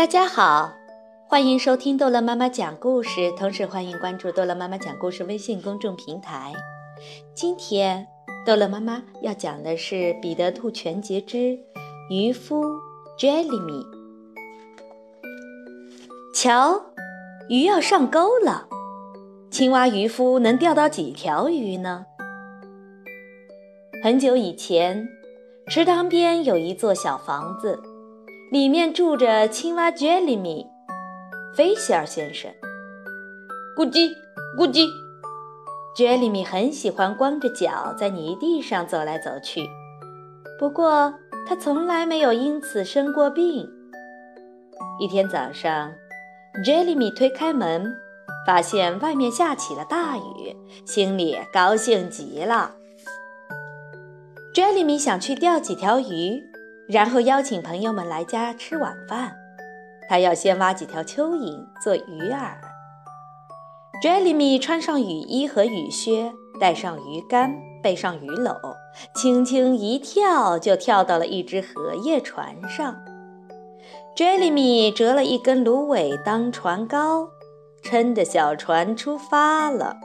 大家好，欢迎收听逗乐妈妈讲故事，同时欢迎关注逗乐妈妈讲故事微信公众平台。今天逗乐妈妈要讲的是《彼得兔全集之渔夫 Jellyme》。瞧，鱼要上钩了，青蛙渔夫能钓到几条鱼呢？很久以前，池塘边有一座小房子。里面住着青蛙 Jellyme，菲希尔先生。咕叽咕叽，Jellyme 很喜欢光着脚在泥地上走来走去，不过他从来没有因此生过病。一天早上，Jellyme 推开门，发现外面下起了大雨，心里高兴极了。Jellyme 想去钓几条鱼。然后邀请朋友们来家吃晚饭。他要先挖几条蚯蚓做鱼饵。Jellyme 穿上雨衣和雨靴，带上鱼竿，背上鱼篓，轻轻一跳就跳到了一只荷叶船上。Jellyme 折了一根芦苇当船篙，撑着小船出发了。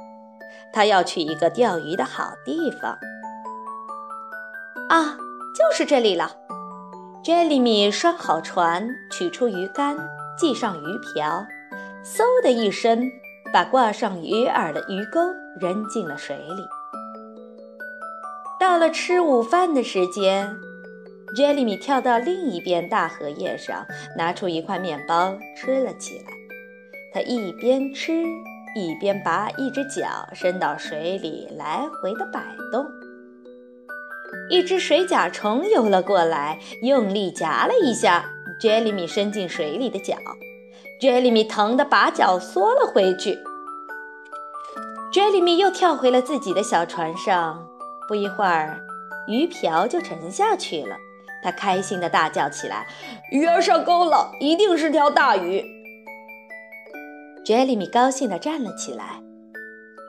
他要去一个钓鱼的好地方。啊，就是这里了。Jellyme 拴好船，取出鱼竿，系上鱼瓢，嗖的一声，把挂上鱼饵的鱼钩扔进了水里。到了吃午饭的时间，Jellyme 跳到另一边大荷叶上，拿出一块面包吃了起来。他一边吃，一边把一只脚伸到水里，来回的摆动。一只水甲虫游了过来，用力夹了一下 Jellyme 伸进水里的脚，Jellyme 疼得把脚缩了回去。Jellyme 又跳回了自己的小船上，不一会儿，鱼瓢就沉下去了。他开心地大叫起来：“鱼儿上钩了，一定是条大鱼！” Jellyme 高兴地站了起来。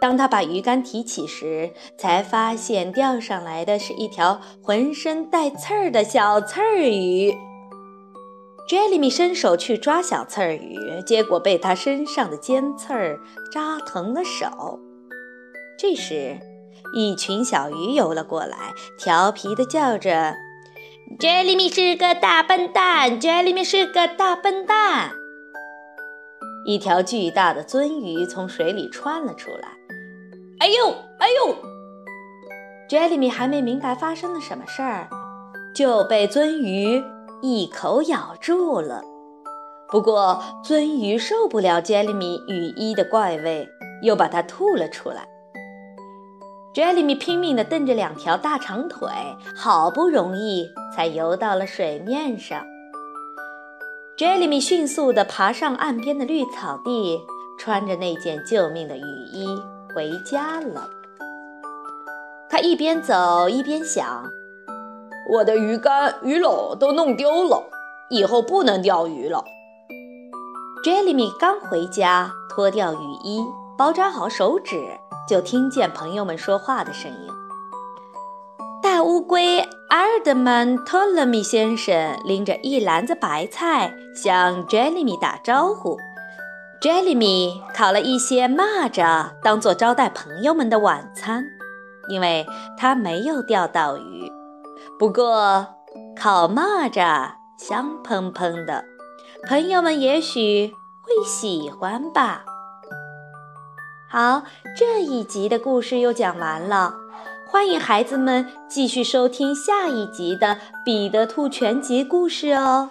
当他把鱼竿提起时，才发现钓上来的是一条浑身带刺儿的小刺儿鱼。Jellyme 伸手去抓小刺儿鱼，结果被它身上的尖刺儿扎疼了手。这时，一群小鱼游了过来，调皮地叫着：“Jellyme 是个大笨蛋！”“Jellyme 是个大笨蛋！”一条巨大的鳟鱼从水里窜了出来。哎呦，哎呦！Jellyme 还没明白发生了什么事儿，就被鳟鱼一口咬住了。不过，鳟鱼受不了 Jellyme 羽衣的怪味，又把它吐了出来。Jellyme 拼命地蹬着两条大长腿，好不容易才游到了水面上。Jellyme 迅速地爬上岸边的绿草地，穿着那件救命的雨衣。回家了。他一边走一边想：“我的鱼竿、鱼篓都弄丢了，以后不能钓鱼了。” Jellyme 刚回家，脱掉雨衣，包扎好手指，就听见朋友们说话的声音。大乌龟阿尔德曼托勒米先生拎着一篮子白菜向 Jellyme 打招呼。Jellyme 烤了一些蚂蚱，当做招待朋友们的晚餐，因为他没有钓到鱼。不过，烤蚂蚱香喷喷的，朋友们也许会喜欢吧。好，这一集的故事又讲完了，欢迎孩子们继续收听下一集的《彼得兔全集》故事哦。